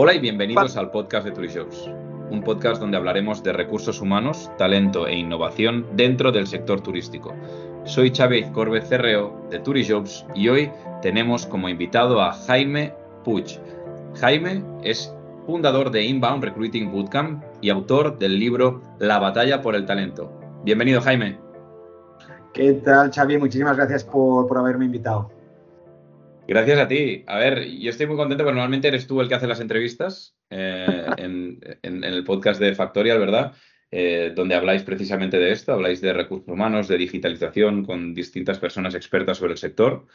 Hola y bienvenidos al podcast de Turishops, un podcast donde hablaremos de recursos humanos, talento e innovación dentro del sector turístico. Soy Xavi Corbe Cerreo de Turishops y hoy tenemos como invitado a Jaime Puig. Jaime es fundador de Inbound Recruiting Bootcamp y autor del libro La batalla por el talento. Bienvenido, Jaime. ¿Qué tal, Xavi? Muchísimas gracias por, haberme invitado. Gracias a ti. A ver, yo estoy muy contento porque normalmente eres tú el que hace las entrevistas eh, en, el podcast de Factorial, ¿verdad? Eh, donde habláis precisamente de esto, habláis de recursos humanos, de digitalización con distintas personas expertas sobre el sector,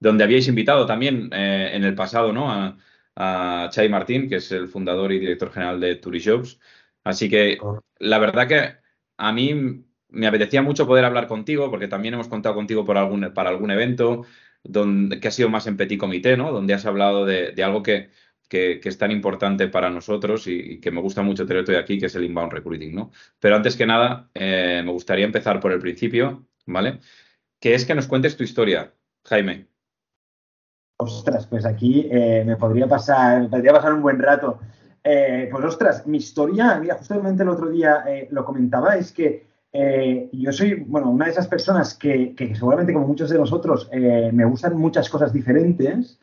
donde habíais invitado también eh, en el pasado ¿no? a, a Chai Martín, que es el fundador y director general de Turishops. Así que la verdad que a mí me apetecía mucho poder hablar contigo, porque también hemos contado contigo por algún, para algún evento donde, que ha sido más en petit comité, ¿no? Donde has hablado de, algo que, que, es tan importante para nosotros y, que me gusta mucho tenerte aquí, que es el inbound recruiting, ¿no? Pero antes que nada, eh, me gustaría empezar por el principio, ¿vale? Que es que nos cuentes tu historia, Jaime. Ostras, pues aquí eh, me podría pasar, podría pasar un buen rato. Eh, pues ostras, mi historia, mira, justamente el otro día lo comentaba, es que eh, yo soy, bueno, una de esas personas que, seguramente como muchos de nosotros eh, me gustan muchas cosas diferentes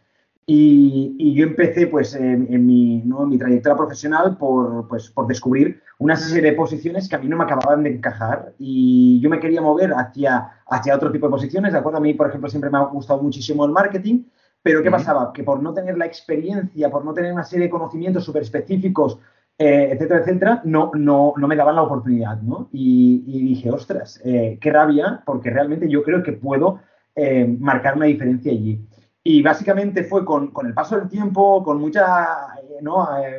y, yo empecé pues en, mi, mi, trayectoria profesional por, pues, por descubrir una serie de posiciones que a mí no me acababan de encajar y yo me quería mover hacia, hacia otro tipo de posiciones, ¿de acuerdo? A mí, por ejemplo, siempre me ha gustado muchísimo el marketing, pero ¿qué pasaba? Que por no tener la experiencia, por no tener una serie de conocimientos súper específicos eh, etcétera, etcétera, no, no, no me daban la oportunidad, ¿no? Y, dije, ostras, eh, qué rabia, porque realmente yo creo que puedo eh, marcar una diferencia allí. Y básicamente fue con, el paso del tiempo, con mucha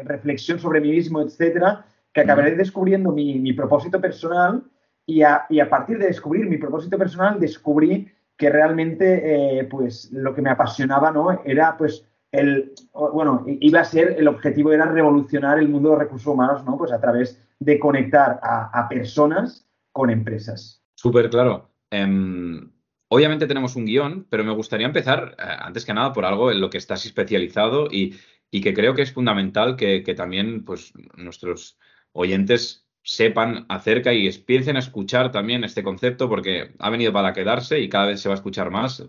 reflexión sobre mí mismo, etcétera, que acabé descubriendo mi, propósito personal y a, y a, partir de descubrir mi propósito personal descubrí que realmente pues lo que me apasionaba no era pues el, bueno, iba a ser, el objetivo era revolucionar el mundo de los recursos humanos, ¿no? Pues a través de conectar a, personas con empresas. Súper claro. Em, obviamente tenemos un guion, pero me gustaría empezar, eh, antes que nada, por algo en lo que estás especializado y, que creo que es fundamental que, también pues, nuestros oyentes sepan acerca y empiecen a escuchar también este concepto porque ha venido para quedarse y cada vez se va a escuchar más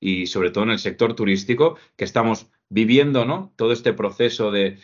y sobre todo en el sector turístico, que estamos viviendo ¿no? todo este proceso de,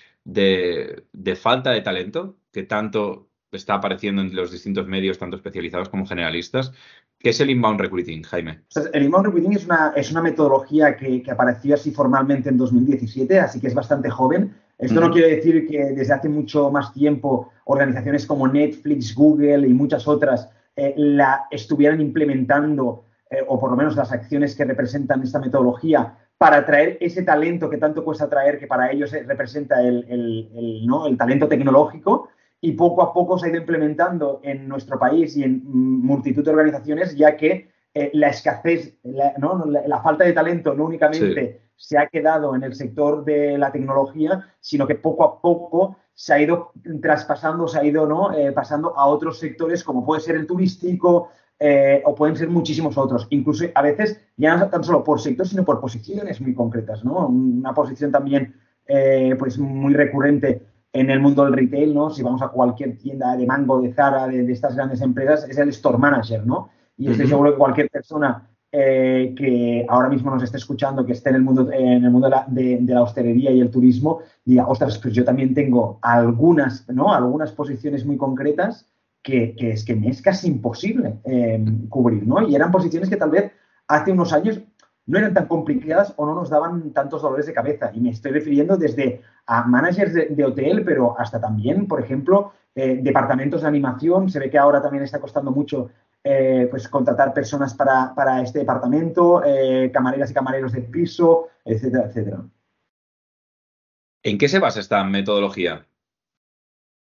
falta de talento que tanto está apareciendo en los distintos medios, tanto especializados como generalistas. ¿Qué es el inbound recruiting, Jaime? El inbound recruiting es una, es una metodología que, apareció así formalmente en 2017, así que es bastante joven. Esto no quiere decir que desde hace mucho más tiempo organizaciones como Netflix, Google y muchas otras eh, la estuvieran implementando eh, o por lo menos las acciones que representan esta metodología para atraer ese talento que tanto cuesta traer, que para ellos representa el, ¿no? el talento tecnológico, y poco a poco se ha ido implementando en nuestro país y en multitud de organizaciones, ya que eh, la escasez, la, ¿no? la, falta de talento no únicamente se ha quedado en el sector de la tecnología, sino que poco a poco se ha ido traspasando, se ha ido ¿no? Eh, pasando a otros sectores como puede ser el turístico, eh, o pueden ser muchísimos otros. Incluso a veces ya no tan solo por sector, sino por posiciones muy concretas, ¿no? Una posición también eh, pues muy recurrente en el mundo del retail, ¿no? Si vamos a cualquier tienda de Mango, de Zara, de, estas grandes empresas, es el store manager, ¿no? Y estoy seguro que cualquier persona eh, que ahora mismo nos esté escuchando, que esté en el mundo, en el mundo de, la, de, la, hostelería y el turismo, diga, ostras, pues yo también tengo algunas, ¿no? Algunas posiciones muy concretas que, es que me es casi imposible em, cubrir, ¿no? Y eran posiciones que tal vez hace unos años no eran tan complicadas o no nos daban tantos dolores de cabeza. Y me estoy refiriendo desde a managers de, hotel, pero hasta también, por ejemplo, eh, departamentos de animación. Se ve que ahora también está costando mucho eh, pues contratar personas para, este departamento, eh, camareras y camareros de piso, etcétera, etcétera. ¿En qué se basa esta metodología?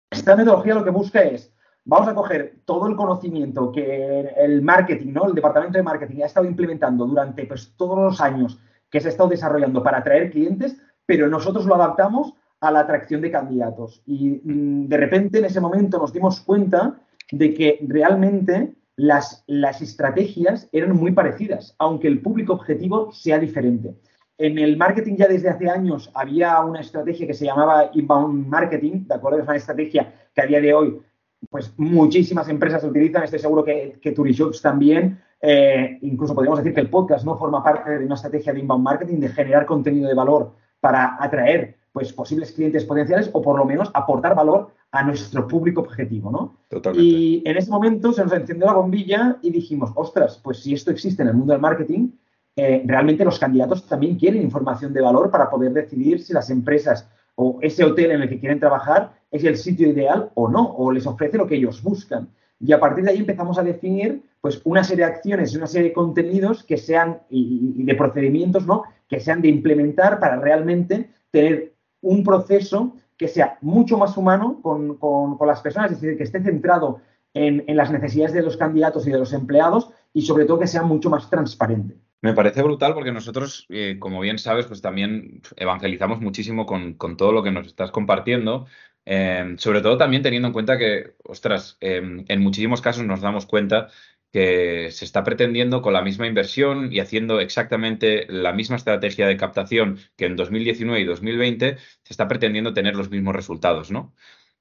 Esta metodología lo que busca es vamos a coger todo el conocimiento que el marketing, ¿no? El departamento de marketing ha estado implementando durante pues, todos los años que se ha estado desarrollando para atraer clientes, pero nosotros lo adaptamos a la atracción de candidatos. Y mm, de repente en ese momento nos dimos cuenta de que realmente las, las estrategias eran muy parecidas, aunque el público objetivo sea diferente. en el marketing ya desde hace años había una estrategia que se llamaba inbound marketing, ¿de acuerdo? Es una estrategia que a día de hoy, pues muchísimas empresas utilizan, estoy seguro que, que Turishops también, eh, incluso podríamos decir que el podcast no forma parte de una estrategia de inbound marketing, de generar contenido de valor para atraer pues, posibles clientes potenciales o por lo menos aportar valor a nuestro público objetivo, ¿no? Totalmente. Y en ese momento se nos encendió la bombilla y dijimos, ostras, pues si esto existe en el mundo del marketing, eh, realmente los candidatos también quieren información de valor para poder decidir si las empresas o ese hotel en el que quieren trabajar es el sitio ideal o no, o les ofrece lo que ellos buscan. Y a partir de ahí empezamos a definir pues una serie de acciones y una serie de contenidos que sean y, de procedimientos, ¿no? Que sean de implementar para realmente tener un proceso que sea mucho más humano con, las personas, es decir, que esté centrado en, las necesidades de los candidatos y de los empleados y sobre todo que sea mucho más transparente. Me parece brutal porque nosotros, eh, como bien sabes, pues también evangelizamos muchísimo con, todo lo que nos estás compartiendo. Eh, sobre todo también teniendo en cuenta que, ostras, eh, en muchísimos casos nos damos cuenta que se está pretendiendo con la misma inversión y haciendo exactamente la misma estrategia de captación que en 2019 y 2020, se está pretendiendo tener los mismos resultados, ¿no?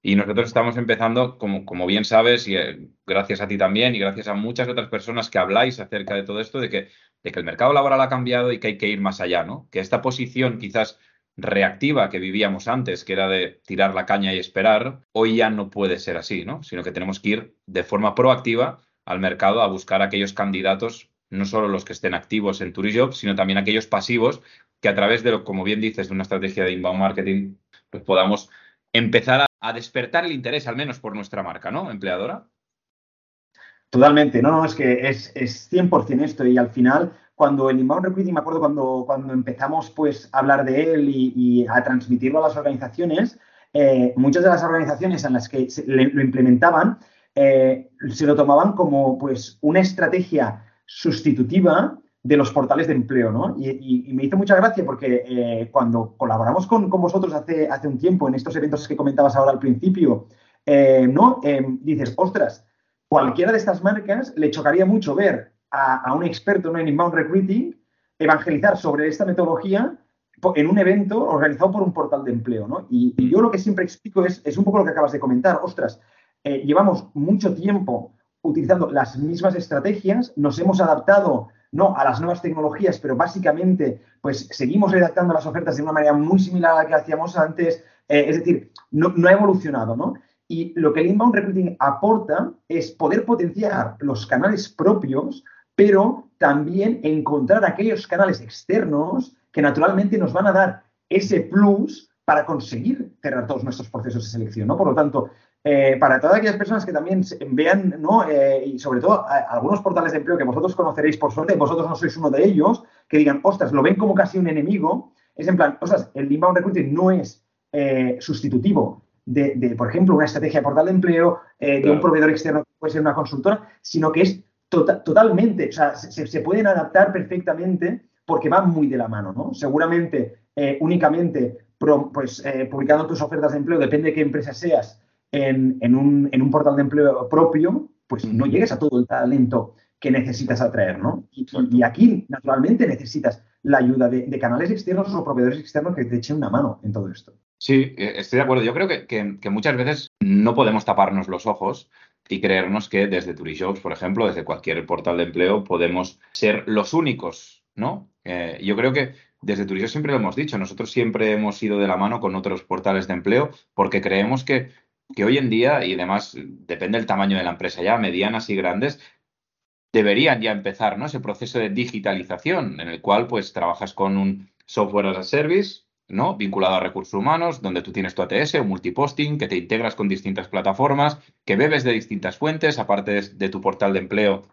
Y nosotros estamos empezando, como, como bien sabes, y eh, gracias a ti también, y gracias a muchas otras personas que habláis acerca de todo esto, de que, de que el mercado laboral ha cambiado y que hay que ir más allá, ¿no? Que esta posición quizás reactiva que vivíamos antes, que era de tirar la caña y esperar, hoy ya no puede ser así, ¿no? Sino que tenemos que ir de forma proactiva al mercado a buscar aquellos candidatos, no solo los que estén activos en Turijobs, sino también aquellos pasivos que a través de, lo, como bien dices, de una estrategia de inbound marketing, pues podamos empezar a, despertar el interés, al menos por nuestra marca, ¿no? Empleadora. Totalmente, no, no, es que es, es 100% esto y al final, cuando el inbound recruiting, me acuerdo cuando, cuando empezamos pues a hablar de él y, a transmitirlo a las organizaciones, eh, muchas de las organizaciones en las que lo implementaban eh, se lo tomaban como pues una estrategia sustitutiva de los portales de empleo, ¿no? Y, me hizo mucha gracia porque eh, cuando colaboramos con, vosotros hace, hace un tiempo en estos eventos que comentabas ahora al principio, eh, ¿no? dices, ostras, cualquiera de estas marcas le chocaría mucho ver a, un experto en inbound recruiting evangelizar sobre esta metodología en un evento organizado por un portal de empleo, ¿no? Y, yo lo que siempre explico es, es un poco lo que acabas de comentar, ostras, eh, llevamos mucho tiempo utilizando las mismas estrategias, nos hemos adaptado no a las nuevas tecnologías, pero básicamente pues seguimos redactando las ofertas de una manera muy similar a la que hacíamos antes, eh, es decir, no, ha evolucionado, ¿no? Y lo que el inbound recruiting aporta es poder potenciar los canales propios, pero también encontrar aquellos canales externos que naturalmente nos van a dar ese plus para conseguir cerrar todos nuestros procesos de selección, ¿no? Por lo tanto, eh, para todas aquellas personas que también vean, ¿no? Eh, y sobre todo algunos portales de empleo que vosotros conoceréis por suerte, vosotros no sois uno de ellos, que digan, ostras, lo ven como casi un enemigo, es en plan, ostras, el inbound recruiting no es eh, sustitutivo de, por ejemplo, una estrategia de portal de empleo, de un proveedor externo que puede ser una consultora, sino que es tota-, totalmente, o sea, se, pueden adaptar perfectamente porque van muy de la mano, ¿no? Seguramente, únicamente, pues, publicando tus ofertas de empleo, depende de qué empresa seas, en, un, portal de empleo propio, pues no llegues a todo el talento que necesitas atraer, ¿no? Y, aquí, naturalmente, necesitas la ayuda de, canales externos o proveedores externos que te echen una mano en todo esto. Sí, eh, estoy de acuerdo. Yo creo que, muchas veces no podemos taparnos los ojos y creernos que desde Turishops, por ejemplo, desde cualquier portal de empleo, podemos ser los únicos, ¿no? Eh, yo creo que desde Turishops siempre lo hemos dicho, nosotros siempre hemos ido de la mano con otros portales de empleo porque creemos que que hoy en día, y además depende del tamaño de la empresa ya, medianas y grandes, deberían ya empezar ¿no? ese proceso de digitalización en el cual pues trabajas con un software as a service, ¿no? vinculado a recursos humanos, donde tú tienes tu ATS o multiposting, que te integras con distintas plataformas, que bebes de distintas fuentes, aparte de, tu portal de empleo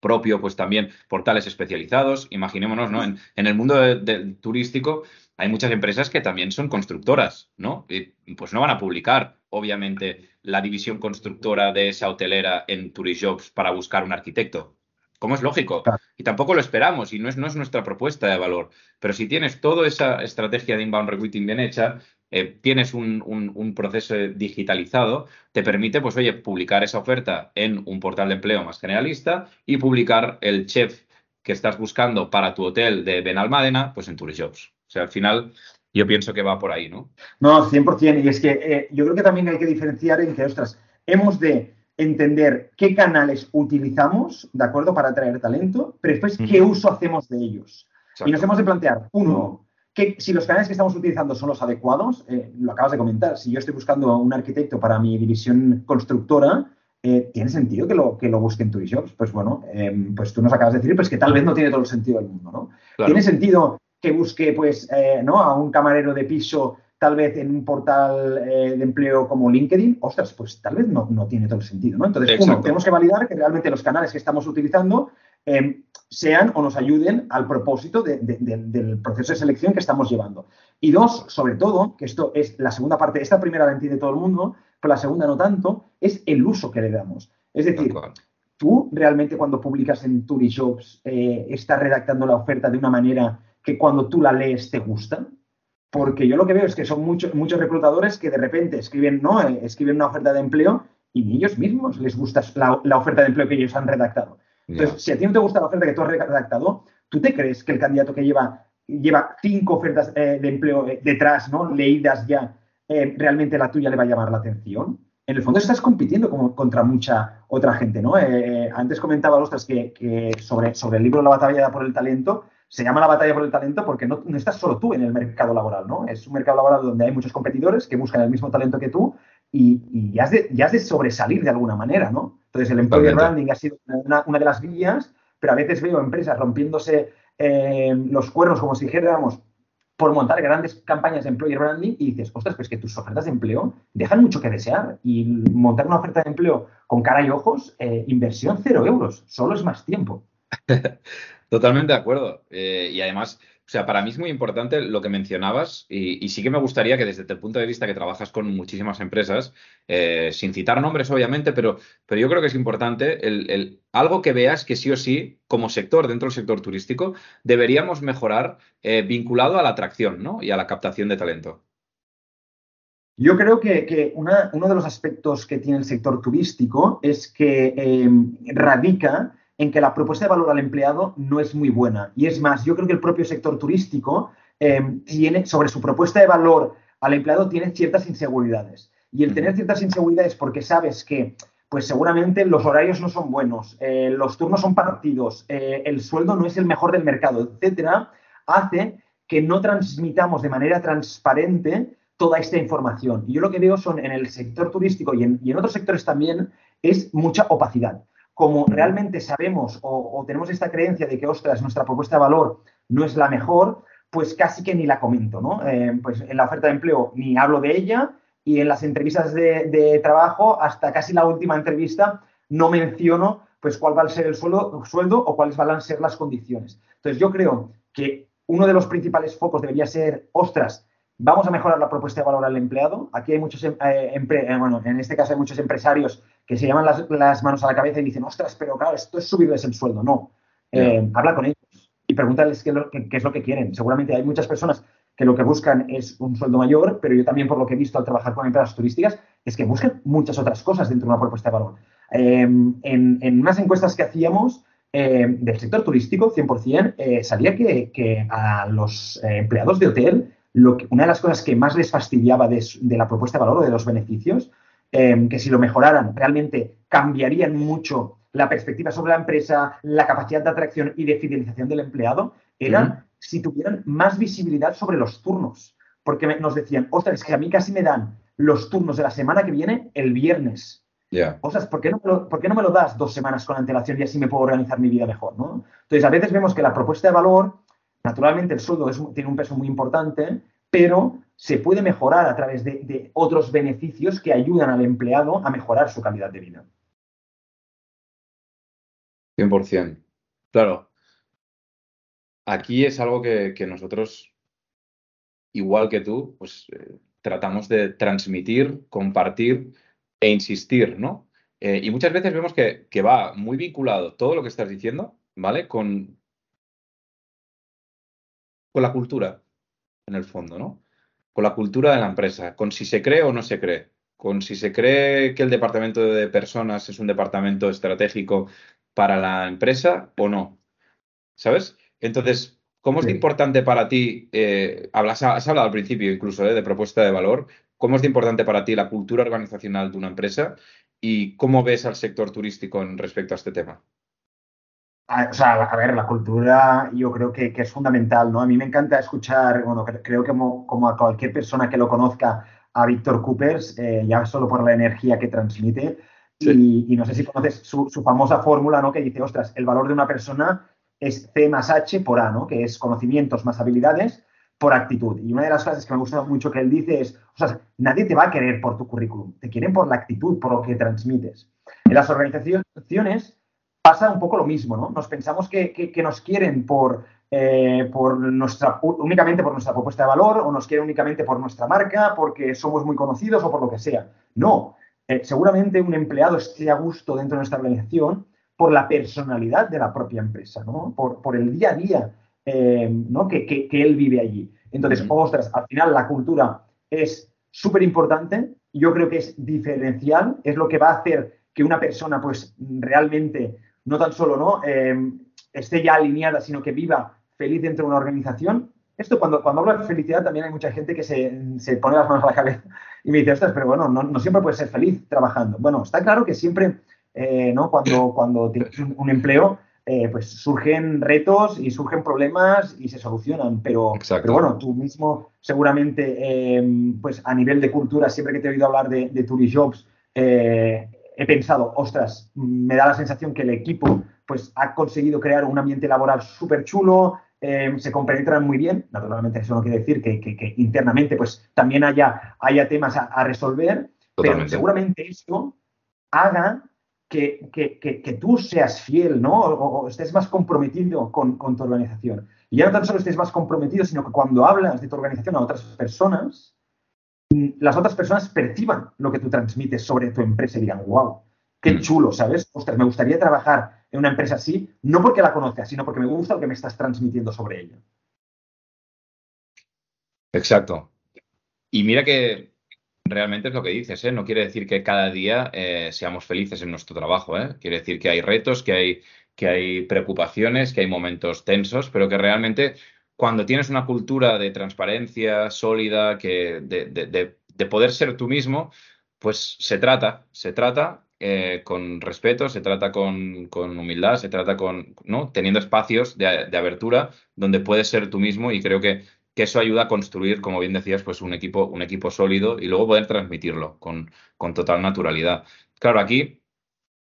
propio, pues también portales especializados. Imaginémonos, ¿no? En, el mundo del turístico hay muchas empresas que también son constructoras, ¿no? Y pues no van a publicar, obviamente, la división constructora de esa hotelera en Turijobs para buscar un arquitecto. Como es lógico. Y tampoco lo esperamos y no es, no es nuestra propuesta de valor. Pero si tienes toda esa estrategia de inbound recruiting bien hecha, eh, tienes un, un, proceso digitalizado, te permite, pues, oye, publicar esa oferta en un portal de empleo más generalista y publicar el chef que estás buscando para tu hotel de Benalmádena, pues en Jobs. O sea, al final yo pienso que va por ahí, ¿no? No, 100%. Y es que eh, yo creo que también hay que diferenciar en que, ostras, hemos de entender qué canales utilizamos, ¿de acuerdo?, para atraer talento, pero después qué uso hacemos de ellos. Y nos hemos de plantear, uno, que si los canales que estamos utilizando son los adecuados, eh, lo acabas de comentar, si yo estoy buscando un arquitecto para mi división constructora, eh, ¿tiene sentido que lo, que lo busque en? Pues bueno, em, pues tú nos acabas de decir, pues que tal vez no tiene todo el sentido del mundo, ¿no? ¿Tiene sentido que busque, pues, eh, ¿no? A un camarero de piso tal vez en un portal eh, de empleo como LinkedIn, ostras, pues tal vez no, no tiene todo el sentido, ¿no? Entonces, uno, tenemos que validar que realmente los canales que estamos utilizando em, sean o nos ayuden al propósito del proceso de selección que estamos llevando. Y dos, sobre todo, que esto es la segunda parte, esta primera la entiende todo el mundo, pero la segunda no tanto, es el uso que le damos. Es decir, tú realmente cuando publicas en Turishops eh, estás redactando la oferta de una manera que cuando tú la lees te gusta. Porque yo lo que veo es que son muchos, muchos reclutadores que de repente escriben, ¿no? Eh, escriben una oferta de empleo y ni ellos mismos les gusta la, oferta de empleo que ellos han redactado. Entonces, si a ti no te gusta la oferta que tú has redactado, ¿tú te crees que el candidato que lleva, lleva cinco ofertas eh, de empleo detrás, ¿no? Leídas ya, eh, realmente la tuya le va a llamar la atención. En el fondo estás compitiendo como, contra mucha otra gente, ¿no? Eh, antes comentaba, ostras, que, que, sobre, sobre el libro La batalla por el talento, se llama la batalla por el talento porque no, no, estás solo tú en el mercado laboral, ¿no? Es un mercado laboral donde hay muchos competidores que buscan el mismo talento que tú y, y has de, ya, has de, sobresalir de alguna manera, ¿no? Entonces, el employer branding ha sido una, una, de las vías, pero a veces veo empresas rompiéndose eh, los cuernos, como si dijéramos, por montar grandes campañas de employer branding y dices, ostras, pues que tus ofertas de empleo dejan mucho que desear. Y montar una oferta de empleo con cara y ojos, eh, inversión cero euros, solo es más tiempo. Totalmente de acuerdo. Eh, y además, o sea, para mí es muy importante lo que mencionabas y, sí que me gustaría que desde el punto de vista que trabajas con muchísimas empresas, eh, sin citar nombres obviamente, pero, pero yo creo que es importante algo que veas que sí o sí, como sector, dentro del sector turístico, deberíamos mejorar eh, vinculado a la atracción ¿no? y a la captación de talento. Yo creo que, uno de los aspectos que tiene el sector turístico es que radica en que la propuesta de valor al empleado no es muy buena. Y es más, yo creo que el propio sector turístico eh, tiene, sobre su propuesta de valor al empleado, tiene ciertas inseguridades. Y el tener ciertas inseguridades porque sabes que, pues seguramente los horarios no son buenos, eh, los turnos son partidos, eh, el sueldo no es el mejor del mercado, etcétera, hace que no transmitamos de manera transparente toda esta información. Y yo lo que veo son en el sector turístico y en, y en otros sectores también es mucha opacidad como realmente sabemos o, tenemos esta creencia de que, ostras, nuestra propuesta de valor no es la mejor, pues casi que ni la comento, ¿no? Eh, pues en la oferta de empleo ni hablo de ella y en las entrevistas de, trabajo, hasta casi la última entrevista, no menciono pues cuál va a ser el sueldo, sueldo o cuáles van a ser las condiciones. Entonces, yo creo que uno de los principales focos debería ser, ostras, vamos a mejorar la propuesta de valor al empleado. Aquí hay muchos, eh, eh, bueno, en este caso hay muchos empresarios que se llaman las, manos a la cabeza y dicen, ostras, pero claro, esto es subirles el sueldo. No. Eh, habla con ellos y pregúntales qué, es lo que quieren. Seguramente hay muchas personas que lo que buscan es un sueldo mayor, pero yo también por lo que he visto al trabajar con empresas turísticas es que buscan muchas otras cosas dentro de una propuesta de valor. Em, en, unas encuestas que hacíamos em, del sector turístico, 100%, eh, salía que, a los empleados de hotel lo que, una de las cosas que más les fastidiaba de, de, la propuesta de valor o de los beneficios Em, que si lo mejoraran realmente cambiarían mucho la perspectiva sobre la empresa, la capacidad de atracción y de fidelización del empleado, eran si tuvieran más visibilidad sobre los turnos. Porque nos decían, ostras, es que a mí casi me dan los turnos de la semana que viene el viernes. Yeah. Ostras, ¿por qué, no me lo, ¿por qué no me lo das dos semanas con antelación y así me puedo organizar mi vida mejor? ¿no? Entonces, a veces vemos que la propuesta de valor, naturalmente el sueldo tiene un peso muy importante, pero se puede mejorar a través de, otros beneficios que ayudan al empleado a mejorar su calidad de vida. 100%. Claro. Aquí es algo que, nosotros, igual que tú, pues eh, tratamos de transmitir, compartir e insistir, ¿no? Eh, y muchas veces vemos que, que va muy vinculado todo lo que estás diciendo, ¿vale? Con, con la cultura, en el fondo, ¿no? Con la cultura de la empresa, con si se cree o no se cree, con si se cree que el departamento de personas es un departamento estratégico para la empresa o no. ¿sabes? Entonces, ¿cómo es importante para ti, eh, hablas, has hablado al principio incluso eh, de propuesta de valor, ¿cómo es importante para ti la cultura organizacional de una empresa y cómo ves al sector turístico en respecto a este tema? O sea, a ver, la cultura yo creo que, es fundamental, ¿no? A mí me encanta escuchar, bueno, creo que como, a cualquier persona que lo conozca, a Víctor Coopers, eh, ya solo por la energía que transmite. Y, no sé si conoces su, famosa fórmula, ¿no? Que dice, ostras, el valor de una persona es C más H por A, ¿no? Que es conocimientos más habilidades por actitud. Y una de las frases que me gusta mucho que él dice es, o sea, nadie te va a querer por tu currículum, te quieren por la actitud, por lo que transmites. En las organizaciones pasa un poco lo mismo, ¿no? Nos pensamos que, nos quieren por, eh, por nuestra, únicamente por nuestra propuesta de valor o nos quieren únicamente por nuestra marca, porque somos muy conocidos o por lo que sea. No, eh, seguramente un empleado esté a gusto dentro de nuestra organización por la personalidad de la propia empresa, ¿no? Por, el día a día eh, ¿no? que, él vive allí. Entonces, ostras, al final la cultura es súper importante, yo creo que es diferencial, es lo que va a hacer que una persona pues realmente no tan solo ¿no? Eh, esté ya alineada, sino que viva feliz dentro de una organización. Esto cuando, cuando hablo de felicidad también hay mucha gente que se, pone las manos a la cabeza y me dice, ostras, pero bueno, no, siempre puedes ser feliz trabajando. Bueno, está claro que siempre, eh, ¿no? Cuando, cuando tienes un, empleo, eh, pues surgen retos y surgen problemas y se solucionan. Pero, pero bueno, tú mismo seguramente, pues a nivel de cultura, siempre que te he oído hablar de, de Jobs, he pensado, ostras, me da la sensación que el equipo pues, ha conseguido crear un ambiente laboral súper chulo, eh, se compenetran muy bien. Naturalmente, eso no quiere decir que, internamente pues, también haya, haya temas a, resolver, pero seguramente eso haga que, tú seas fiel, ¿no? O, estés más comprometido con, con, tu organización. Y ya no tan solo estés más comprometido, sino que cuando hablas de tu organización a otras personas, las otras personas perciban lo que tú transmites sobre tu empresa y digan, wow, qué mm. chulo, ¿sabes? Ostras, me gustaría trabajar en una empresa así, no porque la conozca, sino porque me gusta lo que me estás transmitiendo sobre ella. Exacto. Y mira que realmente es lo que dices, ¿eh? No quiere decir que cada día eh, seamos felices en nuestro trabajo, ¿eh? Quiere decir que hay retos, que hay, que hay preocupaciones, que hay momentos tensos, pero que realmente cuando tienes una cultura de transparencia sólida, que de, poder ser tú mismo, pues se trata, se trata eh, con respeto, se trata con, humildad, se trata con. Teniendo espacios de, abertura donde puedes ser tú mismo y creo que, eso ayuda a construir, como bien decías, pues un equipo, un equipo sólido y luego poder transmitirlo con, total naturalidad. Claro, aquí,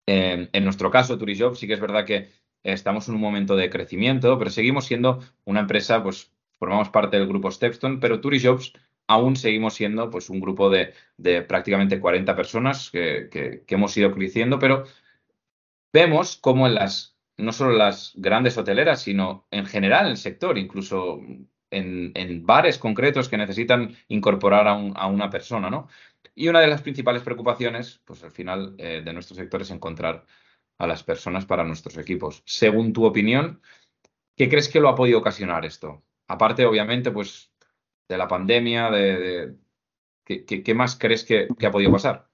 en nuestro caso, Turijob, sí que es verdad que estamos en un momento de crecimiento, pero seguimos siendo una empresa, pues formamos parte del grupo Stepstone, pero Turijobs aún seguimos siendo pues un grupo de, prácticamente 40 personas que, hemos ido creciendo, pero vemos cómo en las, no solo las grandes hoteleras, sino en general en el sector, incluso en, bares concretos que necesitan incorporar a, una persona, ¿no? Y una de las principales preocupaciones, pues al final eh, de nuestro sector es encontrar a las personas para nuestros equipos. Según tu opinión, ¿qué crees que lo ha podido ocasionar esto? Aparte, obviamente, pues de la pandemia, de, ¿qué, más crees que, ha podido pasar?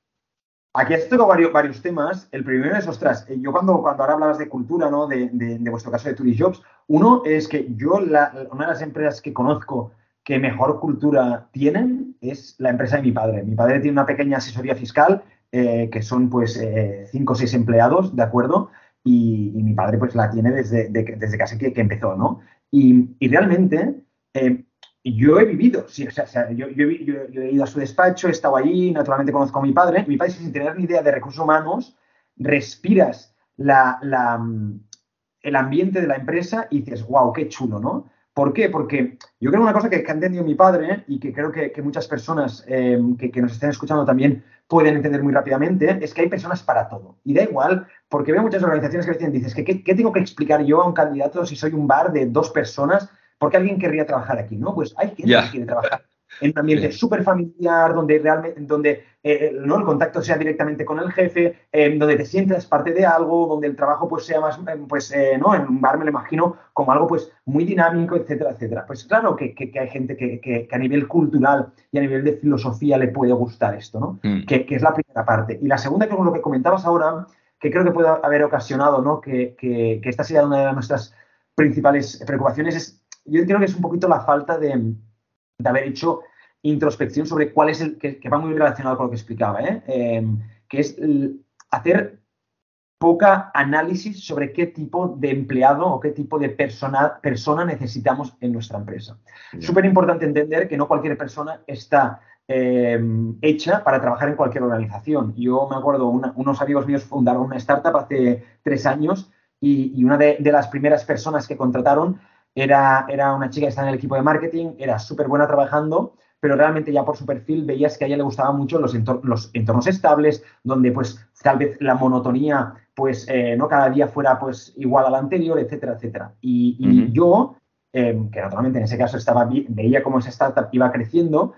Aquí has tocado varios, varios temas. El primero es, ostras, eh, yo cuando, ahora hablabas de cultura, ¿no? De, vuestro caso de Tourist Jobs, uno es que yo, una de las empresas que conozco que mejor cultura tienen es la empresa de mi padre. Mi padre tiene una pequeña asesoría fiscal eh, que son pues eh, cinco o seis empleados, ¿de acuerdo? Y, mi padre pues la tiene desde, desde casi que, empezó, ¿no? Y, realmente eh, yo he vivido, sí, o sea, yo, he, ido a su despacho, he estado allí, naturalmente conozco a mi padre, mi padre sin tener ni idea de recursos humanos, respiras la, el ambiente de la empresa y dices, wow, qué chulo, ¿no? ¿Por qué? Porque yo creo una cosa que, ha entendido mi padre y que creo que, muchas personas que, que, nos estén escuchando también pueden entender muy rápidamente, es que hay personas para todo. Y da igual, porque veo muchas organizaciones que dicen, dices, ¿qué, qué, tengo que explicar yo a un candidato si soy un bar de dos personas? Porque alguien querría trabajar aquí, ¿no? Pues hay gente que quiere trabajar en un ambiente súper familiar, donde realmente, donde eh, eh, ¿no? el contacto sea directamente con el jefe, eh, donde te sientas parte de algo, donde el trabajo pues sea más, pues, ¿no? En un bar me lo imagino como algo pues muy dinámico, etcétera, etcétera. Pues claro que, hay gente que, a nivel cultural y a nivel de filosofía le puede gustar esto, ¿no? Mm. Que, es la primera parte. Y la segunda, que es lo que comentabas ahora, que creo que puede haber ocasionado, ¿no? Que, esta sea una de nuestras principales preocupaciones es, yo creo que es un poquito la falta de, haber hecho introspección sobre cuál es el, que, va muy relacionado con lo que explicaba, ¿eh? Em, que es hacer poca análisis sobre qué tipo de empleado o qué tipo de persona, persona necesitamos en nuestra empresa. Súper importante entender que no cualquier persona está eh, hecha para trabajar en cualquier organización. Yo me acuerdo, unos amigos míos fundaron una startup hace tres años y, una de, las primeras personas que contrataron era, era una chica que está en el equipo de marketing, era súper buena trabajando, pero realmente ya por su perfil veías que a ella le gustaban mucho los, los entornos estables, donde pues tal vez la monotonía pues eh, no cada día fuera pues igual al anterior, etcétera, etcétera. Y, yo, em, que naturalmente en ese caso estaba veía cómo esa startup iba creciendo,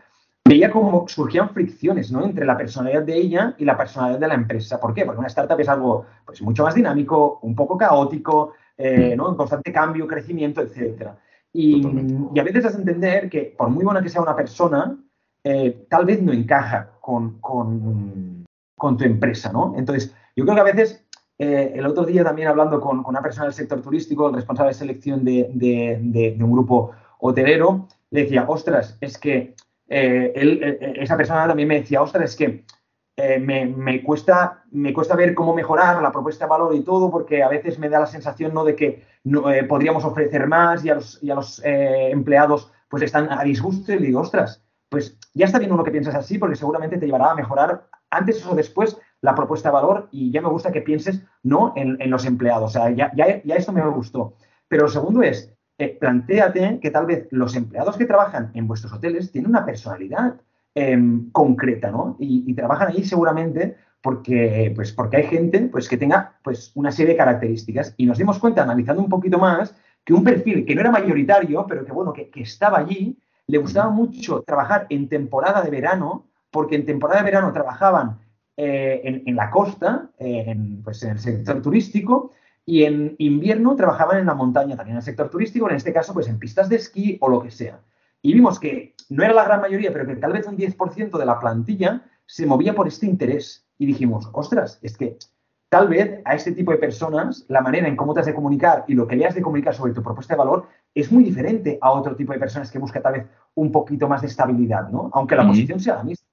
veía cómo surgían fricciones ¿no? entre la personalidad de ella y la personalidad de la empresa. ¿Por qué? Porque una startup es algo pues, mucho más dinámico, un poco caótico, eh, ¿no? en constante cambio, crecimiento, etcétera. Y, a veces has entender que por muy buena que sea una persona, eh, tal vez no encaja con, tu empresa, ¿no? Entonces, yo creo que a veces, eh, el otro día también hablando con, una persona del sector turístico, el responsable de selección de, un grupo hotelero, le decía, ostras, es que él, esa persona también me decía, ostras, es que eh, me, cuesta, me cuesta ver cómo mejorar la propuesta de valor y todo, porque a veces me da la sensación ¿no? de que eh, podríamos ofrecer más y a los, y a los eh, empleados pues están a disgusto y digo, ostras, pues ya está bien uno que piensas así, porque seguramente te llevará a mejorar antes o después la propuesta de valor y ya me gusta que pienses no en, los empleados. O sea, ya, ya, me gustó. Pero lo segundo es, planteate que tal vez los empleados que trabajan en vuestros hoteles tienen una personalidad Em, concreta, ¿no? Y, trabajan ahí seguramente porque, pues, porque hay gente pues, que tenga pues, una serie de características y nos dimos cuenta, analizando un poquito más, que un perfil que no era mayoritario, pero que, bueno, que, estaba allí, le gustaba mucho trabajar en temporada de verano, porque en temporada de verano trabajaban eh, en, la costa, en, pues, en el sector turístico, y en invierno trabajaban en la montaña, también en el sector turístico, en este caso, pues en pistas de esquí o lo que sea. Y vimos que no era la gran mayoría, pero que tal vez un 10% de la plantilla se movía por este interés. Y dijimos, ostras, es que tal vez a este tipo de personas la manera en cómo te has de comunicar y lo que le has de comunicar sobre tu propuesta de valor es muy diferente a otro tipo de personas que busca tal vez un poquito más de estabilidad, ¿no? Aunque la posición sea la misma.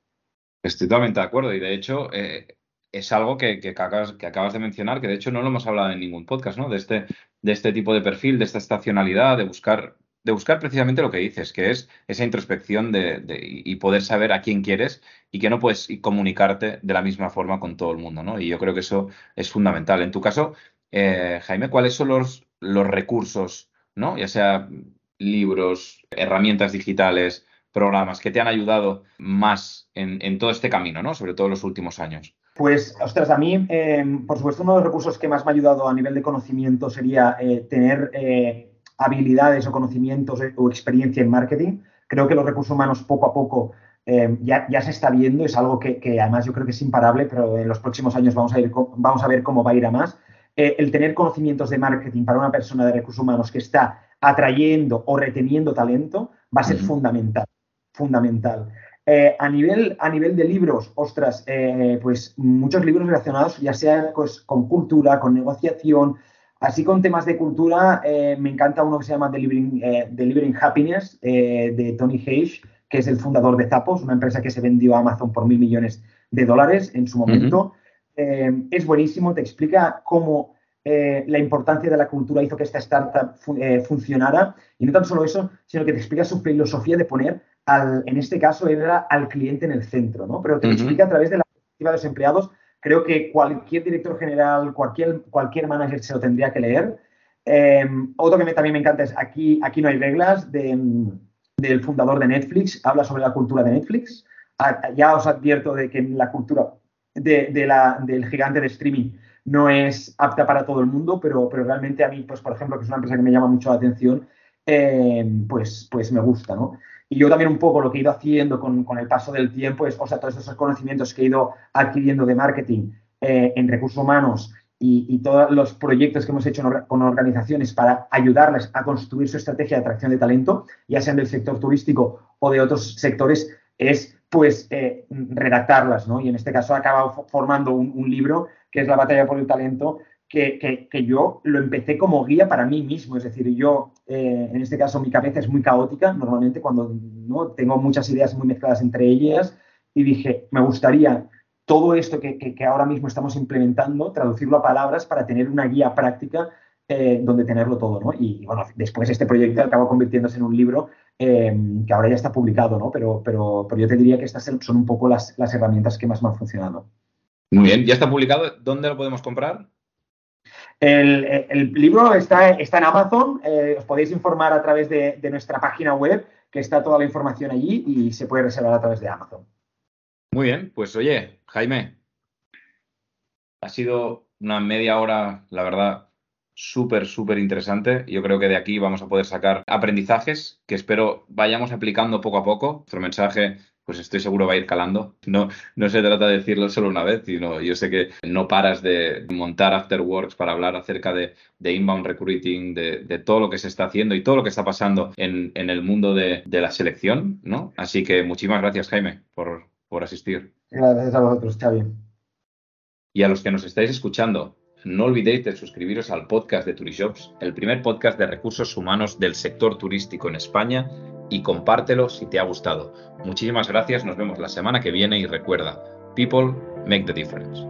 Estoy totalmente de acuerdo y de hecho eh, es algo que, acabas, que, acabas, de mencionar, que de hecho no lo hemos hablado en ningún podcast, ¿no? De este, de este tipo de perfil, de esta estacionalidad, de buscar de buscar precisamente lo que dices, que es esa introspección de, y poder saber a quién quieres y que no puedes comunicarte de la misma forma con todo el mundo, ¿no? Y yo creo que eso es fundamental. En tu caso, eh, Jaime, ¿cuáles son los, los recursos, ¿no? Ya sea libros, herramientas digitales, programas que te han ayudado más en, todo este camino, ¿no? Sobre todo en los últimos años. Pues, ostras, a mí, eh, por supuesto, uno de los recursos que más me ha ayudado a nivel de conocimiento sería eh, tener habilidades o conocimientos eh, o experiencia en marketing. Creo que los recursos humanos poco a poco eh, ya, se está viendo, es algo que, además yo creo que es imparable, pero en los próximos años vamos a, ir, vamos a ver cómo va a ir a más. Eh, el tener conocimientos de marketing para una persona de recursos humanos que está atrayendo o reteniendo talento va a ser fundamental, fundamental. a, nivel, a nivel de libros, ostras, pues muchos libros relacionados ya sea pues, con cultura, con negociación, Así con temas de cultura, eh, me encanta uno que se llama Delivering, eh, Happiness eh, de Tony Hayes, que es el fundador de Zappos, una empresa que se vendió a Amazon por mil millones de dólares en su momento. es buenísimo, te explica cómo la importancia de la cultura hizo que esta startup funcionara. Y no tan solo eso, sino que te explica su filosofía de poner, al, en este caso, era al cliente en el centro, ¿no? Pero te lo explica a través de la perspectiva de los empleados Creo que cualquier director general, cualquier, cualquier manager se lo tendría que leer. Em, otro que también me encanta es Aquí, aquí no hay reglas, del fundador de Netflix. Habla sobre la cultura de Netflix. Ah, ya os advierto de que la cultura de, la, del gigante de streaming no es apta para todo el mundo, pero, pero realmente a mí, pues, por ejemplo, que es una empresa que me llama mucho la atención, em, pues, pues me gusta, ¿no? Y yo también un poco lo que he ido haciendo con, el paso del tiempo es, o sea, todos esos conocimientos que he ido adquiriendo de marketing eh, en recursos humanos y, todos los proyectos que hemos hecho con organizaciones para ayudarles a construir su estrategia de atracción de talento, ya sean del sector turístico o de otros sectores, es pues eh, redactarlas, ¿no? Y en este caso ha acabado formando un, libro que es La batalla por el talento, que, yo lo empecé como guía para mí mismo. Es decir, yo, eh, en este caso, mi cabeza es muy caótica normalmente cuando ¿no? tengo muchas ideas muy mezcladas entre ellas y dije, me gustaría todo esto que, ahora mismo estamos implementando, traducirlo a palabras para tener una guía práctica eh, donde tenerlo todo, ¿no? Y, bueno, después este proyecto acaba convirtiéndose en un libro eh, que ahora ya está publicado, ¿no? Pero, pero, pero, yo te diría que estas son un poco las, las herramientas que más me han funcionado. Muy bien, ¿ya está publicado? ¿Dónde lo podemos comprar? El, libro está, está, en Amazon, eh, os podéis informar a través de, nuestra página web, que está toda la información allí y se puede reservar a través de Amazon. Muy bien, pues oye, Jaime, ha sido una media hora, la verdad, súper, súper interesante. Yo creo que de aquí vamos a poder sacar aprendizajes que espero vayamos aplicando poco a poco. Nuestro mensaje pues estoy seguro va a ir calando. No, no se trata de decirlo solo una vez, sino yo sé que no paras de montar afterworks para hablar acerca de, inbound recruiting, de, todo lo que se está haciendo y todo lo que está pasando en, el mundo de, la selección, ¿no? Así que muchísimas gracias, Jaime, por, por asistir. Gracias a vosotros, Xavi. Y a los que nos estáis escuchando, no olvidéis de suscribiros al podcast de Turishops, el primer podcast de recursos humanos del sector turístico en España y compártelo si te ha gustado. Muchísimas gracias, nos vemos la semana que viene y recuerda, people make the difference.